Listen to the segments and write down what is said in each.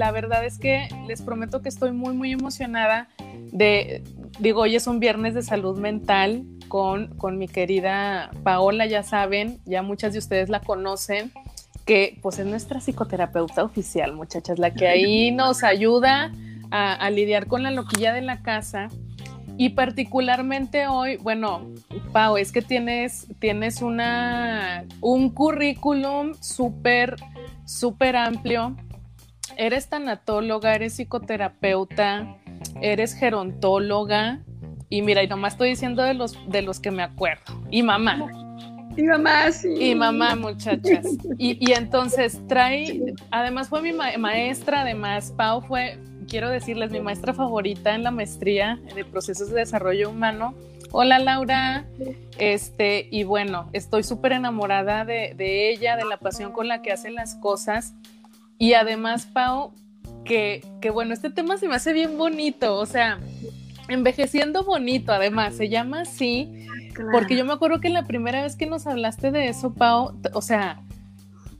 la verdad es que les prometo que estoy muy, muy emocionada de, digo, hoy es un viernes de salud mental con, con mi querida Paola, ya saben, ya muchas de ustedes la conocen, que pues es nuestra psicoterapeuta oficial, muchachas, la que ahí nos ayuda a, a lidiar con la loquilla de la casa. Y particularmente hoy, bueno, Pau, es que tienes, tienes una, un currículum súper, súper amplio. Eres tanatóloga, eres psicoterapeuta, eres gerontóloga. Y mira, y nomás estoy diciendo de los, de los que me acuerdo. Y mamá. Y mamá, sí. Y mamá, muchachas. Y, y entonces trae, además fue mi ma maestra, además, Pau fue, quiero decirles, mi maestra favorita en la maestría de procesos de desarrollo humano. Hola Laura, este, y bueno, estoy súper enamorada de, de, ella, de la pasión con la que hace las cosas. Y además, Pau, que, que bueno, este tema se me hace bien bonito, o sea, envejeciendo bonito, además, se llama así, claro. porque yo me acuerdo que la primera vez que nos hablaste de eso, Pau, o sea,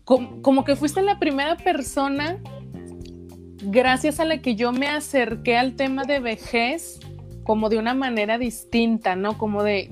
como, como que fuiste la primera persona gracias a la que yo me acerqué al tema de vejez como de una manera distinta, ¿no? Como de,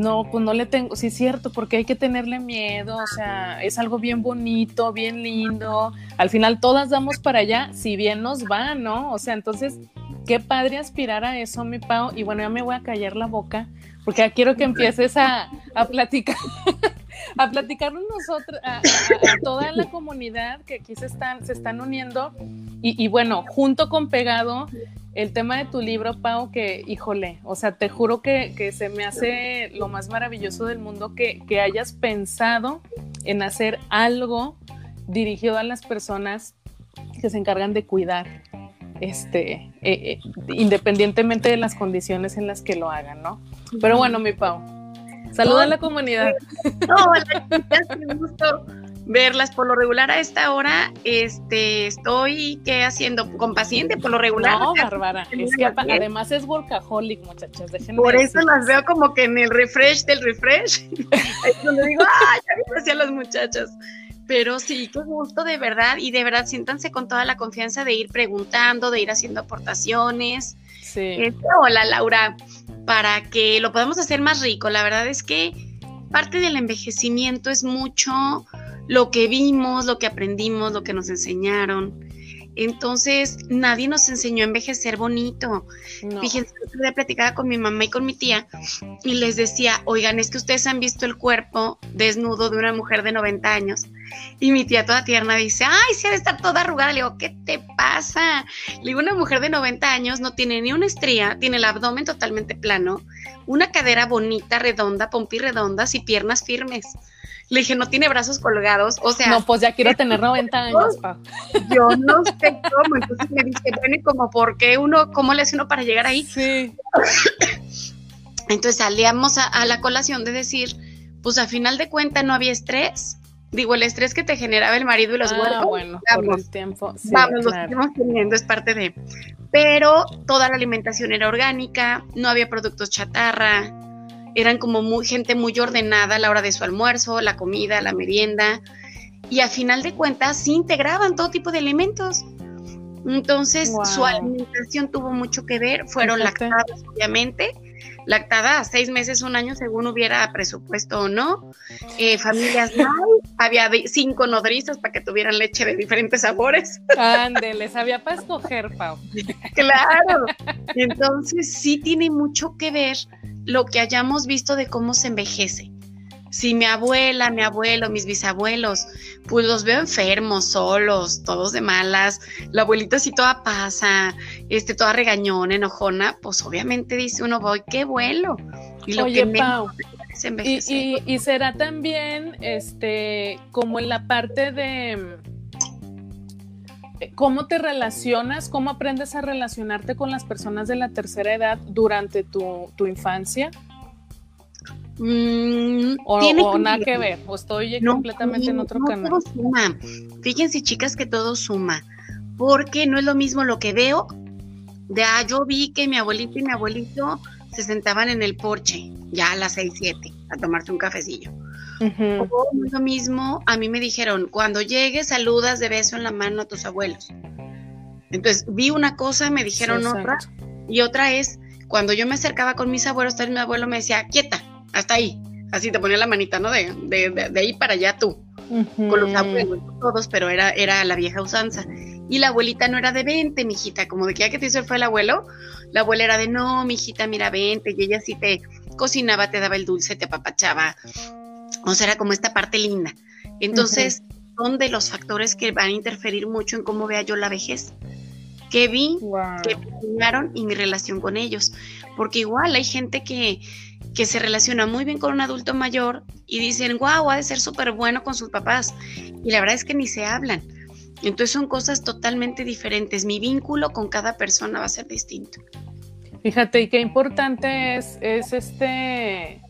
no, pues no le tengo, sí es cierto, porque hay que tenerle miedo, o sea, es algo bien bonito, bien lindo, al final todas damos para allá, si bien nos va, ¿no? O sea, entonces, qué padre aspirar a eso, mi Pau, y bueno, ya me voy a callar la boca, porque ya quiero que empieces a, a platicar. a platicarnos nosotros, a, a, a, toda la comunidad que aquí se están, se están uniendo y, y, bueno, junto con pegado el tema de tu libro, Pau, que híjole, o sea, te juro que, que se me hace lo más maravilloso del mundo que, que hayas pensado en hacer algo dirigido a las personas que se encargan de cuidar este, eh, eh, independientemente de las condiciones en las que lo hagan, ¿no? Pero bueno, mi Pau, saluda a la comunidad. Qué gusto verlas por lo regular a esta hora. Este, estoy ¿qué haciendo con paciente por lo regular. No, Bárbara, es que además es workaholic, muchachas. Déjenme por eso las veo como que en el refresh del refresh. es donde digo, ¡ay! Ya decían las muchachas pero sí, qué gusto de verdad y de verdad siéntanse con toda la confianza de ir preguntando, de ir haciendo aportaciones. Sí. Este, hola Laura, para que lo podamos hacer más rico. La verdad es que parte del envejecimiento es mucho lo que vimos, lo que aprendimos, lo que nos enseñaron. Entonces, nadie nos enseñó a envejecer bonito. No. Fíjense, yo platicaba con mi mamá y con mi tía y les decía, oigan, es que ustedes han visto el cuerpo desnudo de una mujer de 90 años. Y mi tía toda tierna dice, ay, se ha de estar toda arrugada. Le digo, ¿qué te pasa? Le digo, una mujer de 90 años no tiene ni una estría, tiene el abdomen totalmente plano, una cadera bonita, redonda, pompis redondas y piernas firmes. Le dije, no tiene brazos colgados, o sea. No, pues ya quiero tener 90 años, pa. Yo no sé cómo. Entonces me dice, bueno, ¿y como por qué uno, cómo le hace uno para llegar ahí? Sí. Entonces salíamos a, a, la colación de decir, pues a final de cuentas no había estrés. Digo, el estrés que te generaba el marido y los ah, bueno, vamos, por el tiempo. Sí, vamos, claro. lo seguimos teniendo, es parte de. Pero toda la alimentación era orgánica, no había productos chatarra, eran como muy, gente muy ordenada a la hora de su almuerzo, la comida, la merienda, y a final de cuentas sí integraban todo tipo de elementos. Entonces wow. su alimentación tuvo mucho que ver, fueron Fíjate. lactadas obviamente, lactadas seis meses, un año según hubiera presupuesto o no, eh, familias no, había cinco nodrizas para que tuvieran leche de diferentes sabores. Ándeles, había para escoger, Pau. claro, entonces sí tiene mucho que ver lo que hayamos visto de cómo se envejece. Si mi abuela, mi abuelo, mis bisabuelos, pues los veo enfermos, solos, todos de malas, la abuelita así toda pasa, este, toda regañona, enojona, pues obviamente dice uno, voy, qué vuelo. Y lo Oye, que Pau, y, y, y, será también, este, como en la parte de cómo te relacionas, cómo aprendes a relacionarte con las personas de la tercera edad durante tu, tu infancia. Mm, o, o nada que ver, o estoy no, completamente no, en otro no, canal. Todo suma. Fíjense, chicas, que todo suma. Porque no es lo mismo lo que veo. De ah, yo vi que mi abuelito y mi abuelito se sentaban en el porche, ya a las 6, 7, a tomarse un cafecillo. O lo mismo, a mí me dijeron, cuando llegues saludas de beso en la mano a tus abuelos. Entonces vi una cosa, me dijeron otra, y otra es, cuando yo me acercaba con mis abuelos, mi abuelo me decía, quieta, hasta ahí. Así te ponía la manita, ¿no? De, de, ahí para allá tú. Con los abuelos, todos, pero era, era la vieja usanza. Y la abuelita no era de 20, mijita, como de que ya que te hizo fue el abuelo, la abuela era de no, mijita, mira, 20, y ella sí te cocinaba, te daba el dulce, te apapachaba. O sea, era como esta parte linda. Entonces, son de los factores que van a interferir mucho en cómo vea yo la vejez que vi, que me y mi relación con ellos. Porque igual hay gente que, que se relaciona muy bien con un adulto mayor y dicen, wow, ha de ser súper bueno con sus papás. Y la verdad es que ni se hablan. Entonces son cosas totalmente diferentes. Mi vínculo con cada persona va a ser distinto. Fíjate, y qué importante es, es este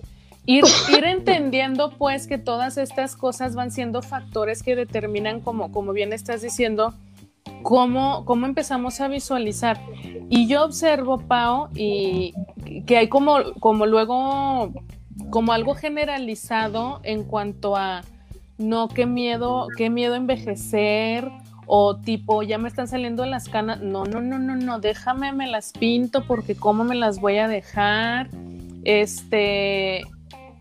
ir, ir entendiendo pues que todas estas cosas van siendo factores que determinan, como, como bien estás diciendo, cómo, cómo empezamos a visualizar. Y yo observo, Pau, y que hay como, como luego, como algo generalizado en cuanto a, no, qué miedo, qué miedo envejecer, o tipo, ya me están saliendo las canas, no, no, no, no, no, déjame, me las pinto porque cómo me las voy a dejar, este,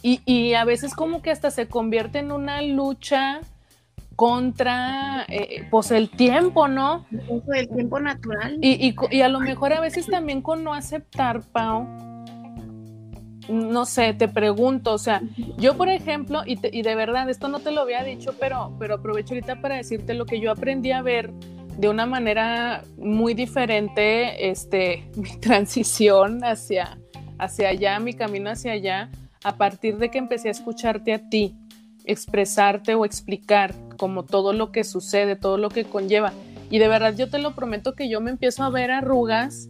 y, y a veces como que hasta se convierte en una lucha contra eh, pues el tiempo, ¿no? El tiempo natural. Y, y, a lo mejor a veces también con no aceptar, Pau, no sé, te pregunto, o sea, yo por ejemplo, y, y, de verdad, esto no te lo había dicho, pero, pero aprovecho ahorita para decirte lo que yo aprendí a ver de una manera muy diferente, este, mi transición hacia, hacia allá, mi camino hacia allá, a partir de que empecé a escucharte a ti expresarte o explicar como todo lo que sucede, todo lo que conlleva. Y de verdad yo te lo prometo que yo me empiezo a ver arrugas,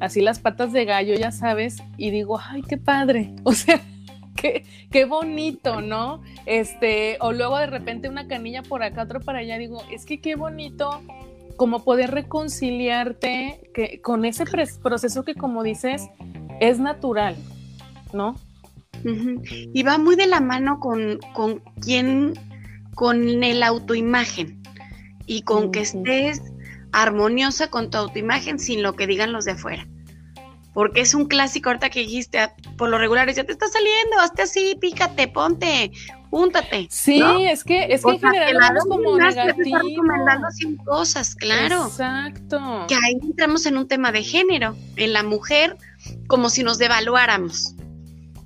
así las patas de gallo, ya sabes, y digo, ay, qué padre. O sea, qué, qué bonito, ¿no? Este, o luego de repente una canilla por acá, otro para allá, digo, es que qué bonito como poder reconciliarte que, con ese proceso que como dices es natural, ¿no? Y va muy de la mano con, con quién, con el autoimagen y con que estés armoniosa con tu autoimagen sin lo que digan los de afuera. Porque es un clásico ahorita que dijiste, ah, por lo regular, ya te está saliendo, hazte así, pícate, ponte, júntate. Sí, es que, es que en general como negativo. recomendando cosas, claro. Exacto. Que ahí entramos en un tema de género, en la mujer, como si nos devaluáramos.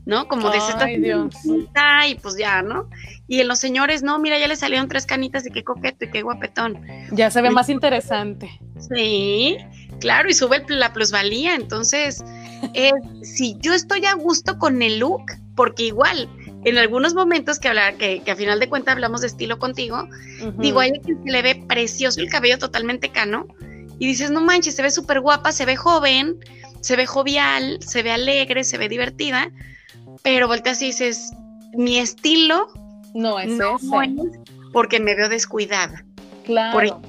¿No? Como de esta y pues ya, ¿no? Y en los señores, no, mira, ya le salieron tres canitas y qué coqueto y qué guapetón. Ya se ve más interesante. Sí, claro, y sube la plusvalía. Entonces, si yo estoy a gusto con el look, porque igual, en algunos momentos que hablar, que, a final de cuentas hablamos de estilo contigo, digo, hay quien se le ve precioso el cabello totalmente cano, y dices, no manches, se ve súper guapa, se ve joven, se ve jovial, se ve alegre, se ve divertida, pero volteas y dices, mi estilo no es ese. porque me veo descuidada. Claro.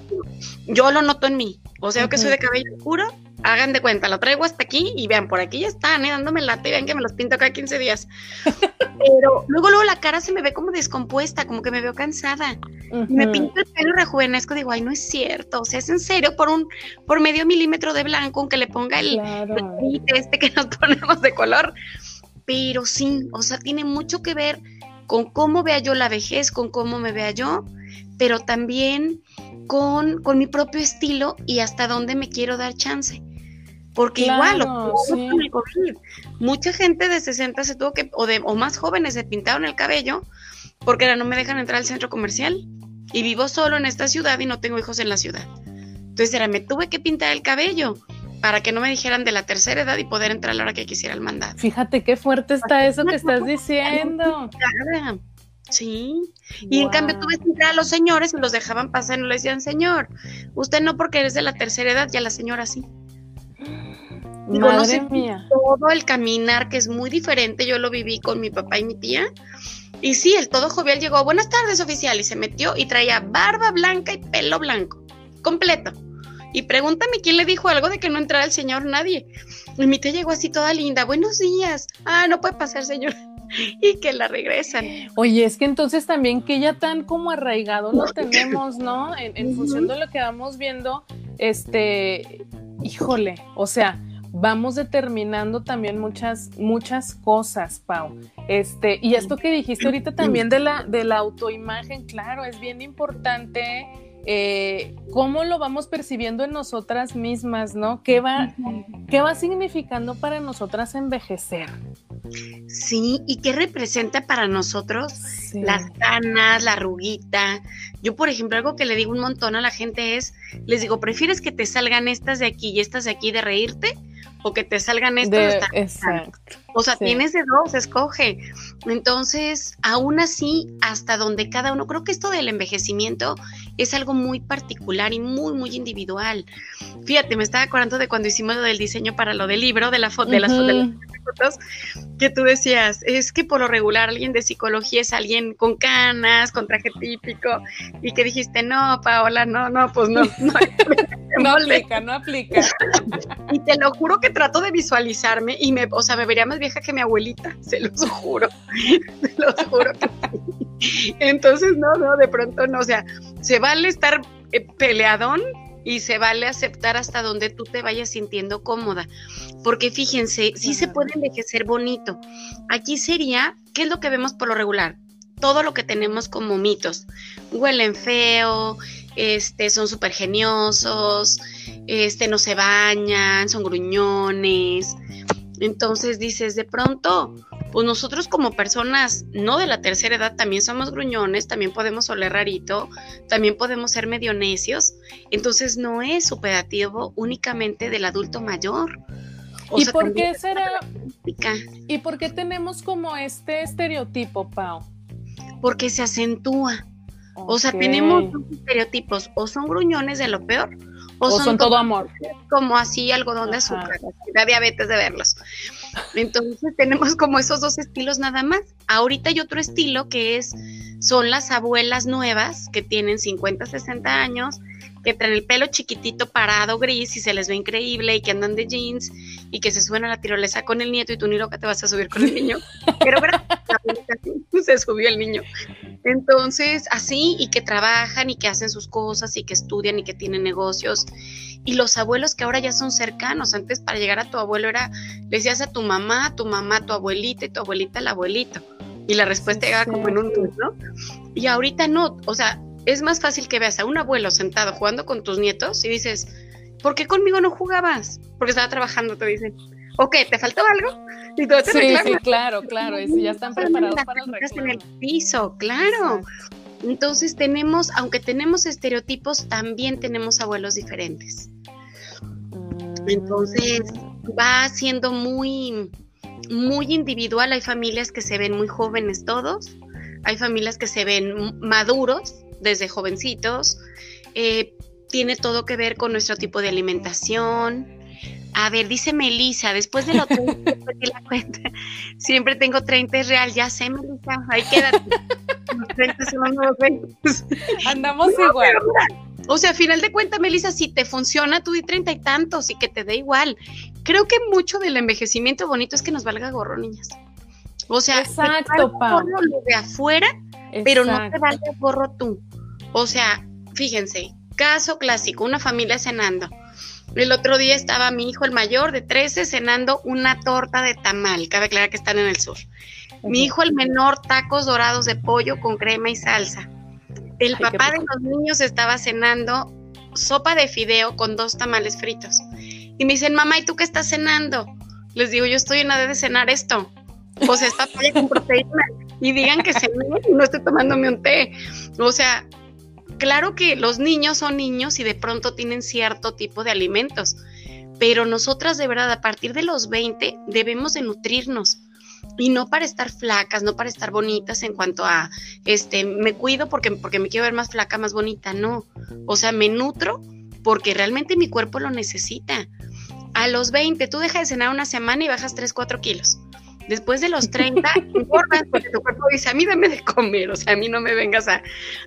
yo lo noto en mí. O sea, que soy de cabello oscuro, hagan de cuenta, lo traigo hasta aquí y vean, por aquí ya están, ¿eh? dándome lata y vean que me los pinto cada 15 días. Pero luego, luego la cara se me ve como descompuesta, como que me veo cansada. Me pinto el pelo y rejuvenezco, digo, ay, no es cierto. O sea, es en serio, por un, por medio milímetro de blanco, aunque le ponga el, este que nos ponemos de color, pero sí, o sea, tiene mucho que ver con cómo vea yo la vejez, con cómo me vea yo, pero también con, con mi propio estilo y hasta dónde me quiero dar chance. Porque igual, mucha gente de 60 se tuvo que, o, de, o más jóvenes se pintaron el cabello porque ahora no me dejan entrar al centro comercial y vivo solo en esta ciudad y no tengo hijos en la ciudad. Entonces era, me tuve que pintar el cabello para que no me dijeran de la tercera edad y poder entrar a la hora que quisiera el mandato. Fíjate qué fuerte está eso que estás diciendo. Sí, y en cambio tuve que entrar a los señores y los dejaban pasar y no le decían, señor, usted no porque eres de la tercera edad, ya la señora sí. Madre mía. Todo el caminar que es muy diferente, yo lo viví con mi papá y mi tía. Y sí, el todo jovial llegó, buenas tardes oficial, y se metió y traía barba blanca y pelo blanco, completo. Y pregúntame quién le dijo algo de que no entrara el señor, nadie. Y mi tía llegó así toda linda, buenos días. Ah, no puede pasar, señor. y que la regresan. Oye, es que entonces también que ya tan como arraigado lo tenemos, ¿no? En, función de lo que vamos viendo, este, híjole, o sea, vamos determinando también muchas, muchas cosas, Pau. Este, y esto que dijiste ahorita también de la, de la autoimagen, claro, es bien importante eh, cómo lo vamos percibiendo en nosotras mismas, ¿no? ¿Qué va, ¿Qué va significando para nosotras envejecer? Sí, y qué representa para nosotros las canas, la arruguita. Yo, por ejemplo, algo que le digo un montón a la gente es, les digo, ¿prefieres que te salgan estas de aquí y estas de aquí de reírte? o que te salgan estos. exacto. O sea, tienes de dos, escoge. Entonces, aún así, hasta donde cada uno, creo que esto del envejecimiento es algo muy particular y muy, muy individual. Fíjate, me estaba acordando de cuando hicimos lo del diseño para lo del libro, de, la de, las, fotos, que tú decías, es que por lo regular alguien de psicología es alguien con canas, con traje típico, y que dijiste, no, Paola, no, no, pues no, no. no aplica, no aplica. y te lo juro que trato de visualizarme y me, o sea, me vería más vieja que mi abuelita, se los juro, se los juro Entonces, no, no, de pronto no, o sea, se vale estar eh, peleadón y se vale aceptar hasta donde tú te vayas sintiendo cómoda. Porque fíjense, sí se puede envejecer bonito. Aquí sería, ¿qué es lo que vemos por lo regular? Todo lo que tenemos como mitos. Huelen feo, este, son súper geniosos, este, no se bañan, son gruñones. Entonces dices, de pronto, pues nosotros como personas no de la tercera edad también somos gruñones, también podemos oler rarito, también podemos ser medio necios. Entonces no es superativo únicamente del adulto mayor. ¿Y por qué será? ¿Y por qué tenemos como este estereotipo, Pau? Porque se acentúa. O sea, tenemos dos estereotipos, o son gruñones de lo peor, o, son, todo amor. Como así algodón de azúcar, da diabetes de verlos. Entonces tenemos como esos dos estilos nada más. Ahorita hay otro estilo que es, son las abuelas nuevas que tienen 50, 60 años, que traen el pelo chiquitito parado gris y se les ve increíble y que andan de jeans y que se suben a la tirolesa con el nieto y tú ni loca te vas a subir con el niño. Pero se subió el niño. Entonces, así y que trabajan y que hacen sus cosas y que estudian y que tienen negocios. Y los abuelos que ahora ya son cercanos. Antes para llegar a tu abuelo era, le decías a tu mamá, tu mamá, tu abuelita y tu abuelita el abuelito. Y la respuesta llegaba como en un ¿no? Y ahorita no, o sea, es más fácil que veas a un abuelo sentado jugando con tus nietos y dices, ¿por qué conmigo no jugabas? Porque estaba trabajando, te dicen. Ok, ¿te faltó algo? Y todo sí, sí, claro, claro, ya están preparados para el reclamo. en el piso, claro. Entonces tenemos, aunque tenemos estereotipos, también tenemos abuelos diferentes. Entonces va siendo muy, muy individual. Hay familias que se ven muy jóvenes todos, hay familias que se ven maduros desde jovencitos. Eh, tiene todo que ver con nuestro tipo de alimentación. A ver, dice Melisa, después de lo que la cuenta, siempre tengo 30 es real, ya sé, Melisa, ahí quédate. Los 30 son los 20. Andamos igual. O sea, a final de cuentas, Melissa, si te funciona, tú di treinta y tantos y que te dé igual. Creo que mucho del envejecimiento bonito es que nos valga gorro, niñas. O sea, Exacto, lo de afuera, pero no te valga gorro tú. O sea, fíjense, caso clásico, una familia cenando. El otro día estaba mi hijo, el mayor, de 13, cenando una torta de tamal. Cabe aclarar que están en el sur. Mi hijo, el menor, tacos dorados de pollo con crema y salsa. El papá de los niños estaba cenando sopa de fideo con dos tamales fritos. Y me dicen, mamá, ¿y tú qué estás cenando? Les digo, yo estoy en la de cenar esto. O sea, esta con proteína. Y digan que cené y no estoy tomándome un té. O sea, claro que los niños son niños y de pronto tienen cierto tipo de alimentos. Pero nosotras de verdad, a partir de los 20, debemos de nutrirnos y no para estar flacas, no para estar bonitas en cuanto a, este, me cuido porque, porque me quiero ver más flaca, más bonita, no. O sea, me nutro porque realmente mi cuerpo lo necesita. A los 20, tú dejas de cenar una semana y bajas 3, 4 kilos. Después de los 30, engordas porque tu cuerpo dice, a mí dame de comer, o sea, a mí no me vengas a,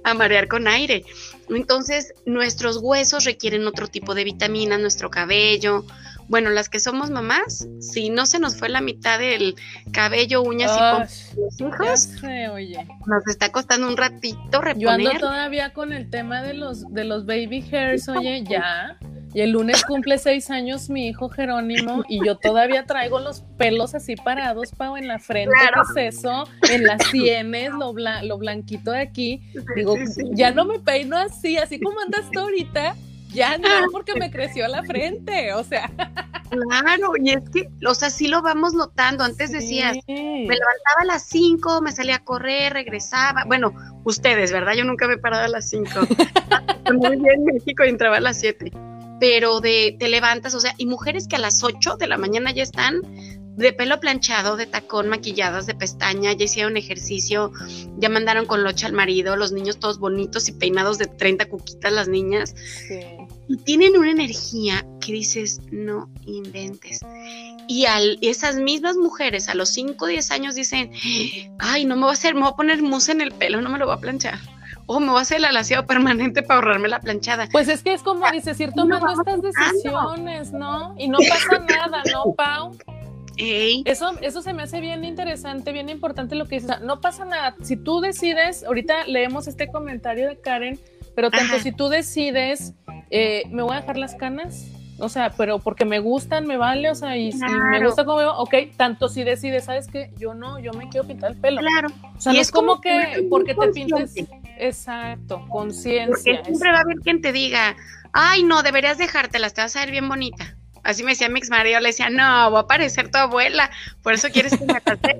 a marear con aire. Entonces, nuestros huesos requieren otro tipo de vitaminas, nuestro cabello, bueno, las que somos mamás, si no se nos fue la mitad del cabello, uñas y los hijos, oye. nos está costando un ratito reponer. Yo ando todavía con el tema de los, de los baby hairs, oye, ya. Y el lunes cumple seis años mi hijo Jerónimo y yo todavía traigo los pelos así parados, Pau, en la frente, ¿qué es eso? En las sienes, lo, lo blanquito de aquí. Digo, ya no me peino así, así como andas tú ahorita ya no, porque me creció la frente, o sea. Claro, y es que, o sea, sí lo vamos notando. Antes decías, me levantaba a las 5, me salía a correr, regresaba. Bueno, ustedes, ¿verdad? Yo nunca me he parado a las 5. Muy bien en México y entraba a las 7. Pero de te levantas, o sea, y mujeres que a las 8 de la mañana ya están de pelo planchado, de tacón, maquilladas, de pestaña, ya hicieron ejercicio, ya mandaron con locha al marido, los niños todos bonitos y peinados de 30 cuquitas las niñas. Y tienen una energía que dices, no inventes. Y al, esas mismas mujeres a los 5 o 10 años dicen, ay, no me voy a hacer, me voy a poner mousse en el pelo, no me lo voy a planchar o me voy a hacer el alaciado permanente para ahorrarme la planchada. Pues es que es como dices, ir tomando estas decisiones, ¿no? Y no pasa nada, ¿no, Pau? Eso, eso se me hace bien interesante, bien importante lo que dices. No pasa nada. Si tú decides, ahorita leemos este comentario de Karen, pero tanto si tú decides, eh, me voy a dejar las canas, o sea, pero porque me gustan, me vale, o sea, y si me gusta como veo, ok, tanto si decides, ¿sabes qué? Yo no, yo me quiero pintar el pelo. Claro. O sea, y no es como, que porque te pintes. Exacto, conciencia. Porque siempre va a haber quien te diga, ay, no, deberías dejártelas, te vas a ver bien bonita. Así me decía mi ex marido, le decía, no, voy a parecer tu abuela, por eso quieres que me pase.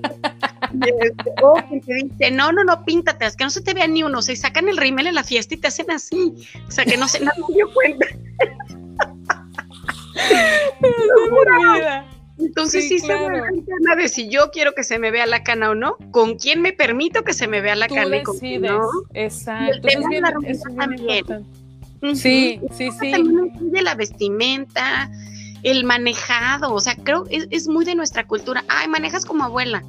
o que te dice, no, no, no, píntate, que no se te vea ni uno, o se sacan el rímel en la fiesta y te hacen así, o sea, que no se, nadie dio cuenta. Entonces sí, se me da de si yo quiero que se me vea la cana o no, con quién me permito que se me vea la cana y con quién no. Exacto. Es bien, bien Sí, sí, sí. También incluye la vestimenta, el manejado, o sea, creo es, es muy de nuestra cultura. Ay, manejas como abuela.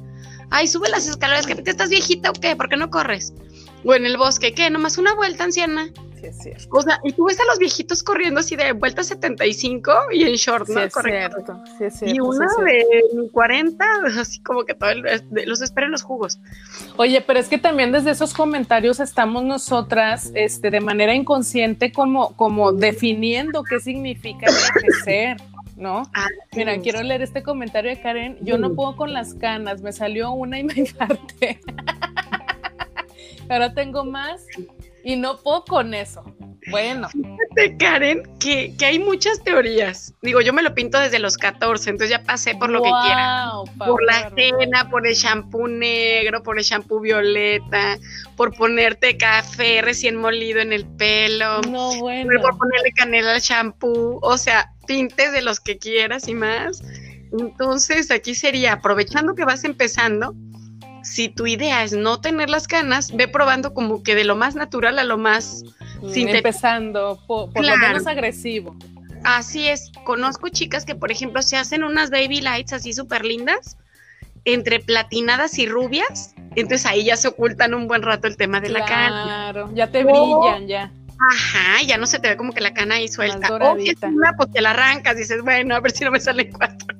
Ay, sube las escaleras, que te estás viejita o qué, ¿por qué no corres? O en el bosque, ¿qué? Nomás una vuelta, anciana. Sí, es cierto. O sea, y tú ves a los viejitos corriendo así de vuelta 75 y en short, ¿no? Sí, es cierto. Sí, es cierto. Y una de 40, así como que todo el, los esperen los jugos. Oye, pero es que también desde esos comentarios estamos nosotras, este, de manera inconsciente, como, como definiendo qué significa envejecer. ¿no? Ah, Mira, quiero leer este comentario de Karen. Yo no puedo con las canas, me salió una y me infarté. Ahora tengo más y no puedo con eso. Bueno. Fíjate, Karen, que, hay muchas teorías. Digo, yo me lo pinto desde los 14, entonces ya pasé por lo que quiera. Por la cena, por el shampoo negro, por el shampoo violeta, por ponerte café recién molido en el pelo. No, bueno. Por ponerle canela al shampoo. O sea, tintes de los que quieras y más. Entonces, aquí sería, aprovechando que vas empezando, si tu idea es no tener las canas, ve probando como que de lo más natural a lo más mm, empezando por, lo menos agresivo. Así es, conozco chicas que por ejemplo se hacen unas baby lights así súper lindas, entre platinadas y rubias, entonces ahí ya se ocultan un buen rato el tema de la cana. Claro, ya te brillan ya. Ajá, ya no se te ve como que la cana ahí suelta. O si es una, pues te la arrancas, dices, bueno, a ver si no me salen cuatro.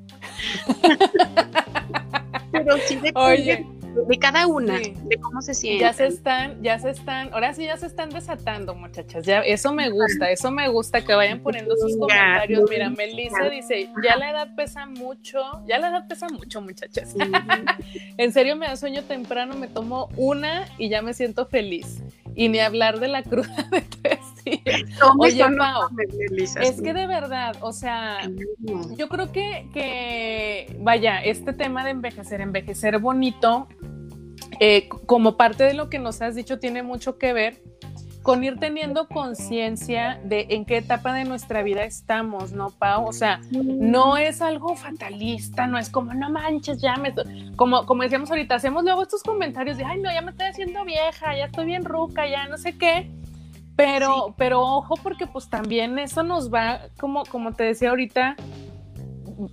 Pero sí depende. Oye, de cada una, de cómo se siente. Ya se están, ya se están, ahora sí ya se están desatando, muchachas. Ya, eso me gusta, eso me gusta que vayan poniendo sus comentarios. Mira, Melissa dice, ya la edad pesa mucho, ya la edad pesa mucho, muchachas. en serio me da sueño temprano, me tomo una y ya me siento feliz. Y ni hablar de la cruda de tres días. Oye, es que de verdad, o sea, yo creo que, que, vaya, este tema de envejecer, envejecer bonito, eh, como parte de lo que nos has dicho, tiene mucho que ver con ir teniendo conciencia de en qué etapa de nuestra vida estamos, ¿no, Pau? O sea, no es algo fatalista, no es como, no manches, ya me... Como, como decíamos ahorita, hacemos luego estos comentarios de, ay, no, ya me estoy haciendo vieja, ya estoy bien ruca, ya no sé qué. Pero, pero ojo, porque pues también eso nos va, como, como te decía ahorita,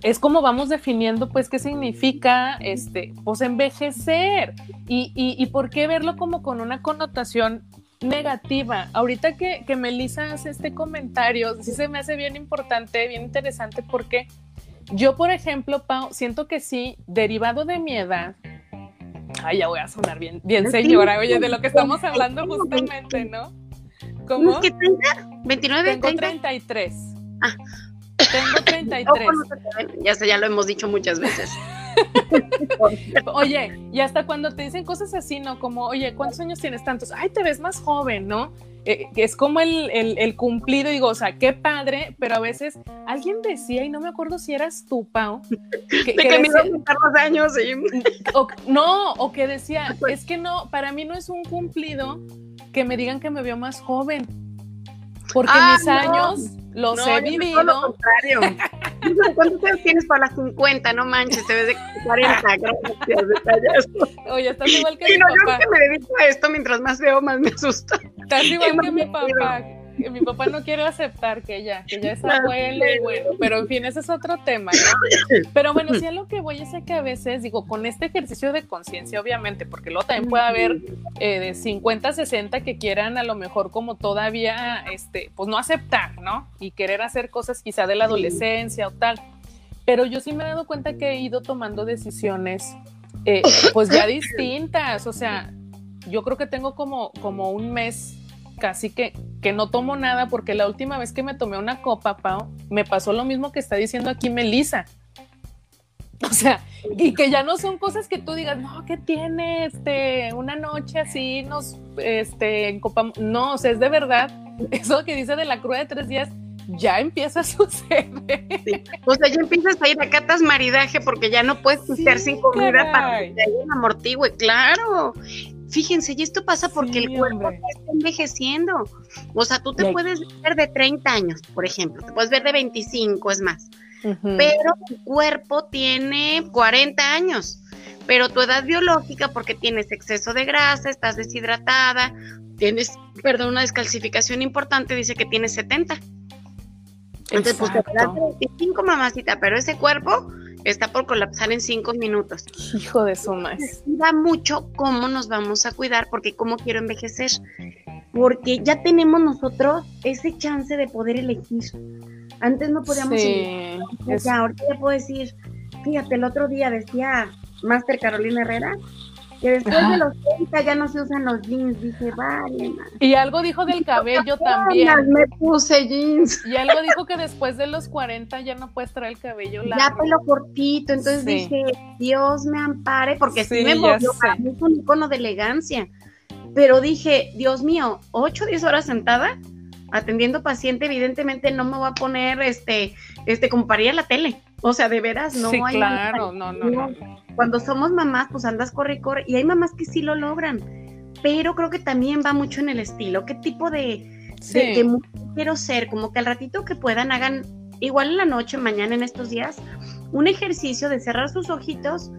es como vamos definiendo pues qué significa este pues envejecer y, y, por qué verlo como con una connotación negativa. Ahorita que, que Melissa hace este comentario, sí se me hace bien importante, bien interesante porque Yo, por ejemplo, Pau, siento que sí, derivado de mi edad, ay, ya voy a sonar bien, bien señora, oye, de lo que estamos hablando justamente, ¿no? ¿Cómo? ¿Qué 30? ¿29? Tengo 33. Ah. Tengo 33. ya sé, ya lo hemos dicho muchas veces. oye, y hasta cuando te dicen cosas así, ¿no? Como, oye, ¿cuántos años tienes tantos? Ay, te ves más joven, ¿no? Eh, es como el, el, cumplido, digo, o sea, qué padre, pero a veces alguien decía, y no me acuerdo si eras tú, Pau, que, de que, me los años. no, o que decía, es que no, para mí no es un cumplido que me digan que me veo más joven, porque ah, mis años los he vivido. Lo contrario. ¿Cuántos años tienes para las 50? No manches, te ves de 40. Gracias, Oye, estás igual que mi papá. Yo que me dedico a esto, mientras más veo, más me asusta. Estás igual que mi papá mi papá no quiere aceptar que ya, que ya es abuelo y bueno, pero en fin, ese es otro tema, ¿no? Pero bueno, sí a lo que voy es que a veces, digo, con este ejercicio de conciencia, obviamente, porque luego también puede haber eh, de 50, 60 que quieran a lo mejor como todavía, este, pues no aceptar, ¿no? Y querer hacer cosas quizá de la adolescencia o tal. Pero yo sí me he dado cuenta que he ido tomando decisiones, eh, pues ya distintas, o sea, yo creo que tengo como, como un mes casi que, que no tomo nada porque la última vez que me tomé una copa, Pau, me pasó lo mismo que está diciendo aquí Melissa. O sea, y que ya no son cosas que tú digas, no, ¿qué tiene? Este, una noche así nos, este, encopamos. No, o sea, es de verdad, eso que dice de la cruda de tres días, ya empieza a suceder. O sea, ya empiezas a ir a catas maridaje porque ya no puedes estar sin comida para que te un amortigue, claro. Fíjense, y esto pasa porque el cuerpo está envejeciendo. O sea, tú te puedes ver de 30 años, por ejemplo, te puedes ver de 25, es más. Pero tu cuerpo tiene 40 años. Pero tu edad biológica, porque tienes exceso de grasa, estás deshidratada, tienes, perdón, una descalcificación importante, dice que tienes 70. Entonces, pues te das 25, mamacita, pero ese cuerpo está por colapsar en cinco minutos. Hijo de su madre. Da mucho cómo nos vamos a cuidar, porque cómo quiero envejecer. Porque ya tenemos nosotros ese chance de poder elegir. Antes no podíamos sí, elegir. ahorita ya puedo decir, fíjate, el otro día decía Master Carolina Herrera, que después de los 30 ya no se usan los jeans. Dije, vale, Y algo dijo del cabello también. Me puse jeans. Y algo dijo que después de los 40 ya no puedes traer el cabello largo. Ya pelo cortito. Entonces dije, Dios me ampare, porque sí, me movió. Para mí es un icono de elegancia. Pero dije, Dios mío, 8 o 10 horas sentada atendiendo paciente, evidentemente no me voy a poner este, este, como para ir a la tele. O sea, de veras, no sí, Claro, no, no, no cuando somos mamás, pues andas corre y corre, y hay mamás que sí lo logran, pero creo que también va mucho en el estilo, qué tipo de, quiero ser, como que al ratito que puedan hagan, igual en la noche, mañana, en estos días, un ejercicio de cerrar sus ojitos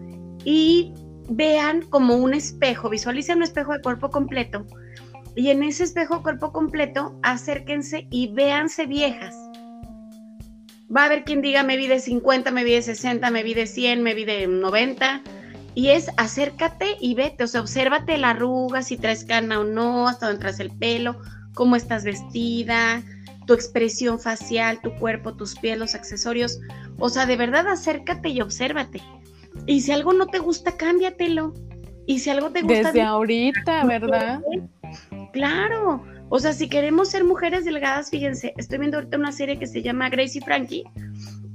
y vean como un espejo, visualicen un espejo de cuerpo completo, y en ese espejo de cuerpo completo, acérquense y véanse viejas Va a haber quien diga me vi de 50, me vi de 60, me vi de 100, me vi de 90. Y es acércate y vete, o sea, obsérvate la arruga, si traes cana o no, hasta dónde traes el pelo, cómo estás vestida, tu expresión facial, tu cuerpo, tus pies, los accesorios. O sea, de verdad acércate y obsérvate. Y si algo no te gusta, cámbiatelo. Y si algo te gusta... Desde ahorita, ¿verdad? Claro. O sea, si queremos ser mujeres delgadas, fíjense, estoy viendo ahorita una serie que se llama Gracie Frankie.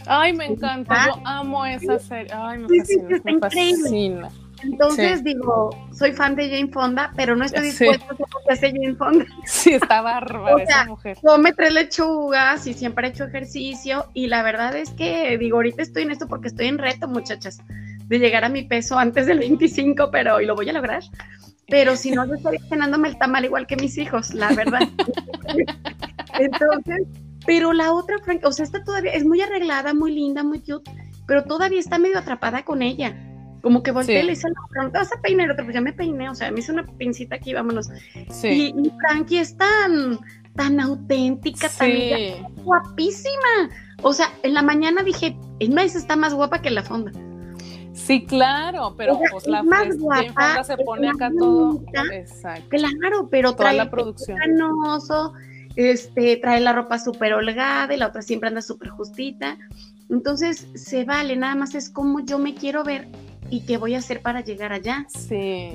Ay, me encanta, yo amo esa serie. Ay, me fascina, sí, me fascina. Entonces digo, soy fan de Jane Fonda, pero no estoy dispuesta a hacer lo que hace Jane Fonda. Sí, está bárbara esa mujer. Come tres lechugas y siempre he hecho ejercicio y la verdad es que digo, ahorita estoy en esto porque estoy en reto, muchachas, de llegar a mi peso antes del 25, pero y lo voy a lograr pero si no, yo estaría cenándome el tamal igual que mis hijos, la verdad. Entonces, pero la otra, o sea, está todavía, es muy arreglada, muy linda, muy cute, pero todavía está medio atrapada con ella. Como que volteé y le dice, no, te vas a peinar otra, pues ya me peiné, o sea, me hizo una pincita aquí, vámonos. Sí. Y, Frankie es tan, tan auténtica, tan guapísima. O sea, en la mañana dije, es más, está más guapa que la fonda. Sí, claro, pero pues la más guapa, se pone acá todo. Exacto. Claro, pero trae la producción. Canoso, este, trae la ropa súper holgada y la otra siempre anda súper justita. Entonces se vale, nada más es como yo me quiero ver y qué voy a hacer para llegar allá. Sí.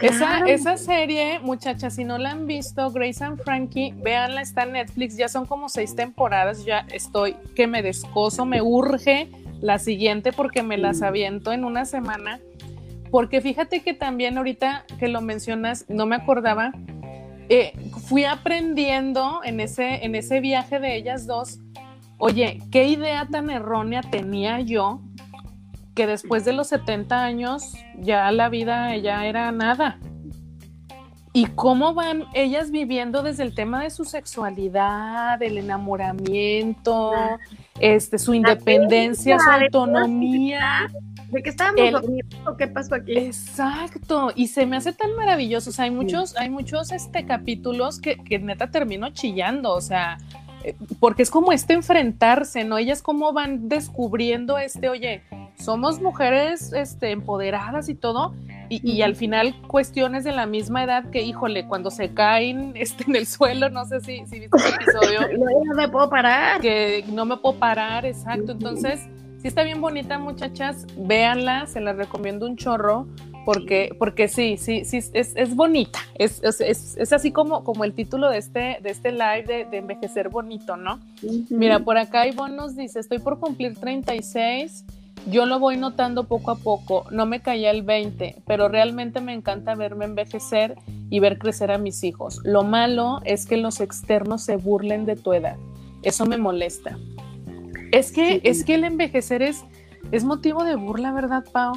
Esa, esa serie, muchachas, si no la han visto, Grace and Frankie, véanla, está en Netflix, ya son como seis temporadas, ya estoy que me descoso, me urge la siguiente porque me las aviento en una semana. Porque fíjate que también ahorita que lo mencionas, no me acordaba, eh, fui aprendiendo en ese, en ese viaje de ellas dos, oye, qué idea tan errónea tenía yo que después de los 70 años ya la vida ya era nada. Y cómo van ellas viviendo desde el tema de su sexualidad, el enamoramiento, este, su independencia, su autonomía. ¿De qué estábamos ¿Qué pasó aquí? Exacto. Y se me hace tan maravilloso. O sea, hay muchos, hay muchos este, capítulos que, que neta termino chillando. O sea, porque es como este enfrentarse, ¿no? Ellas cómo van descubriendo este, oye, somos mujeres este, empoderadas y todo, y, al final cuestiones de la misma edad que, híjole, cuando se caen este, en el suelo, no sé si, si viste el episodio. no, me puedo parar. Que no me puedo parar, exacto. Entonces, sí está bien bonita, muchachas, véanla, se la recomiendo un chorro. Porque, porque sí, sí, sí, es, es bonita. Es, es, es, así como, como el título de este, de este live de, de envejecer bonito, ¿no? Mira, por acá Ivonne nos dice, estoy por cumplir 36 yo lo voy notando poco a poco, no me caía el 20, pero realmente me encanta verme envejecer y ver crecer a mis hijos. Lo malo es que los externos se burlen de tu edad. Eso me molesta. Es que, es que el envejecer es, es motivo de burla, ¿verdad, Pau?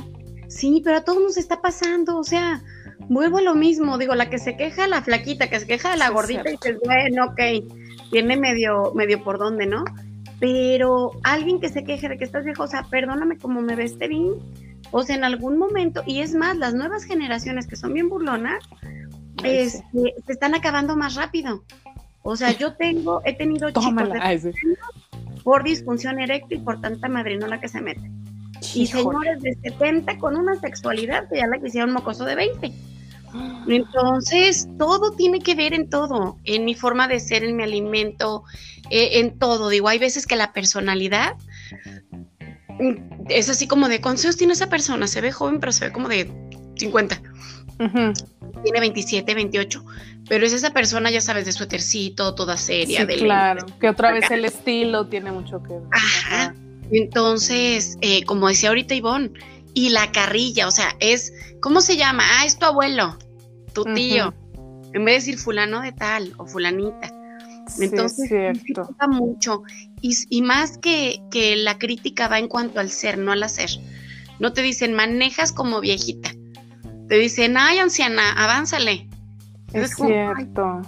Sí, pero a todos nos está pasando, o sea, vuelvo a lo mismo, digo, la que se queja la flaquita, que se queja de la gordita y dices, bueno, ok, tiene medio, medio por dónde, ¿no? pero alguien que se queje de que estás viejo, o sea, perdóname como me veste bien, o sea, en algún momento, y es más, las nuevas generaciones que son bien burlonas, este, se están acabando más rápido. O sea, yo tengo, he tenido chicos de por disfunción eréctil por tanta madrinola que se mete. Y señores de 70 con una sexualidad que ya la quisieron mocoso de 20. Entonces, todo tiene que ver en todo, en mi forma de ser, en mi alimento, eh, en todo. Digo, hay veces que la personalidad mm, es así como de, ¿cuántos tiene esa persona? Se ve joven, pero se ve como de 50. Tiene 27, 28. Pero es esa persona, ya sabes, de suétercito, toda seria. Sí, claro, que otra vez el estilo tiene mucho que ver. Ajá. Entonces, eh, como decía ahorita Ivonne, y la carrilla, o sea, es, ¿cómo se llama? Ah, es tu abuelo, tu tío. En vez de decir fulano de tal o fulanita. Entonces, sí, mucho. Y, más que, que, la crítica va en cuanto al ser, no al hacer. No te dicen, manejas como viejita. Te dicen, ay, anciana, avánzale. Es, cierto.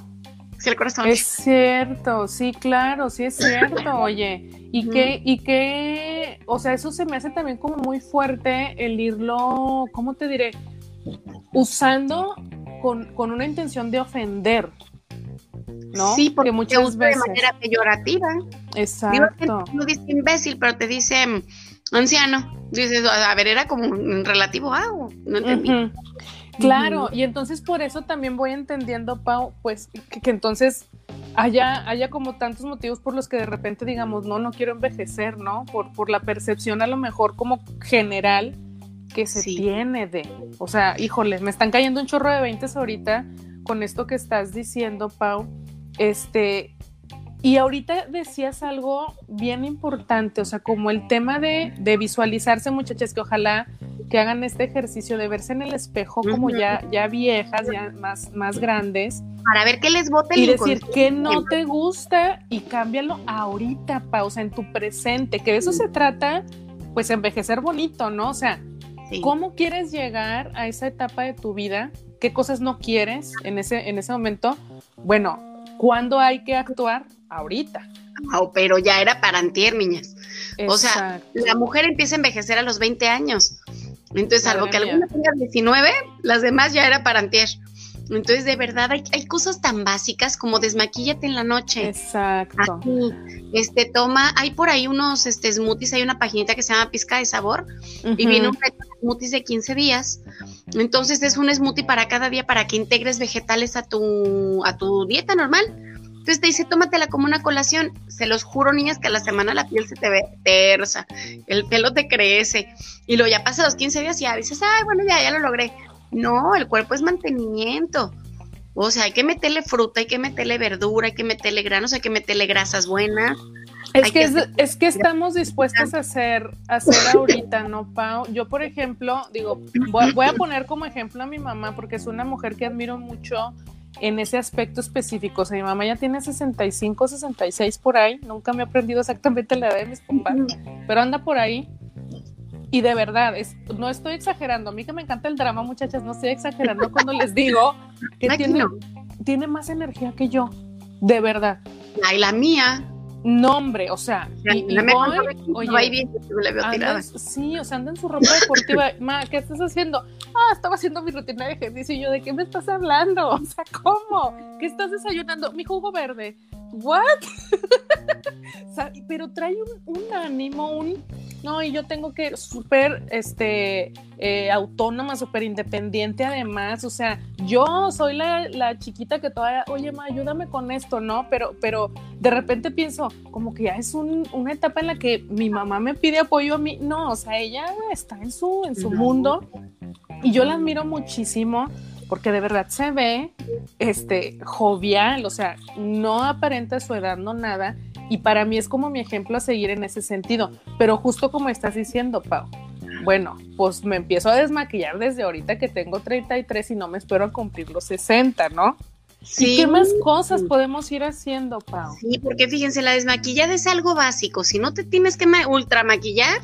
El corazón. Es cierto, sí, claro, sí es cierto, oye. Y que, y que, o sea, eso se me hace también como muy fuerte el irlo, ¿cómo te diré? Usando con, con una intención de ofender. ¿no? Sí, porque muchas veces de manera peyorativa. Exacto. no dice imbécil, pero te dice mm, anciano. Dices, a ver, era como un relativo a no entendí. Claro, y entonces por eso también voy entendiendo, Pau, pues que, entonces haya, haya como tantos motivos por los que de repente digamos, no, no quiero envejecer, ¿no? Por, por la percepción a lo mejor como general que se tiene de, o sea, híjole, me están cayendo un chorro de veintes ahorita con esto que estás diciendo, Pau, este, y ahorita decías algo bien importante, o sea, como el tema de, visualizarse, muchachas, que ojalá que hagan este ejercicio de verse en el espejo como ya, ya viejas, ya más, más grandes. Para ver qué les bote Y decir qué no te gusta y cámbialo ahorita, pausa en tu presente, que de eso se trata, pues envejecer bonito, ¿no? O sea, ¿cómo quieres llegar a esa etapa de tu vida? ¿Qué cosas no quieres en ese, en ese momento? Bueno, ¿Cuándo hay que actuar? Ahorita. Oh, pero ya era para antier, niñas. O sea, la mujer empieza a envejecer a los 20 años. Entonces, algo que alguna tenga 19, las demás ya era para antier. Entonces, de verdad, hay, hay, cosas tan básicas como desmaquíllate en la noche. Exacto. este, toma, hay por ahí unos este, smoothies, hay una paginita que se llama Pizca de Sabor y viene un smoothies de 15 días. Entonces, es un smoothie para cada día para que integres vegetales a tu, a tu dieta normal. Entonces te dice, tómatela como una colación. Se los juro, niñas, que a la semana la piel se te ve tersa, el pelo te crece. Y luego ya pasa los 15 días y ya dices, ay, bueno, ya, ya lo logré. No, el cuerpo es mantenimiento. O sea, hay que meterle fruta, hay que meterle verdura, hay que meterle granos, hay que meterle grasas buenas. Es que, es, que estamos dispuestos a hacer, a hacer ahorita, ¿no, Pau? Yo, por ejemplo, digo, voy, a poner como ejemplo a mi mamá porque es una mujer que admiro mucho en ese aspecto específico. O sea, mi mamá ya tiene 65, 66 por ahí. Nunca me he aprendido exactamente la edad de mis papás, pero anda por ahí. Y de verdad, es, no estoy exagerando. A mí que me encanta el drama, muchachas, no estoy exagerando cuando les digo que tiene, tiene más energía que yo. De verdad. Ay, la mía nombre, o sea, y, y voy, oye, bien, le veo tirada. sí, o sea, anda en su ropa deportiva, ma, ¿qué estás haciendo? Ah, estaba haciendo mi rutina de ejercicio y yo, ¿de qué me estás hablando? O sea, ¿cómo? ¿Qué estás desayunando? Mi jugo verde. ¿What? pero trae un, ánimo, un no, y yo tengo que súper este eh, autónoma, súper independiente además. O sea, yo soy la, chiquita que todavía, oye, ma, ayúdame con esto, ¿no? Pero, pero de repente pienso, como que ya es una etapa en la que mi mamá me pide apoyo a mí. No, o sea, ella está en su, en su mundo y yo la admiro muchísimo porque de verdad se ve este jovial, o sea, no aparenta su edad, no nada, y para mí es como mi ejemplo a seguir en ese sentido, pero justo como estás diciendo, Pau, bueno, pues me empiezo a desmaquillar desde ahorita que tengo 33 y no me espero a cumplir los 60, ¿no? Sí. qué más cosas podemos ir haciendo, Pau? Sí, porque fíjense, la desmaquillada es algo básico. Si no te tienes que ultra maquillar,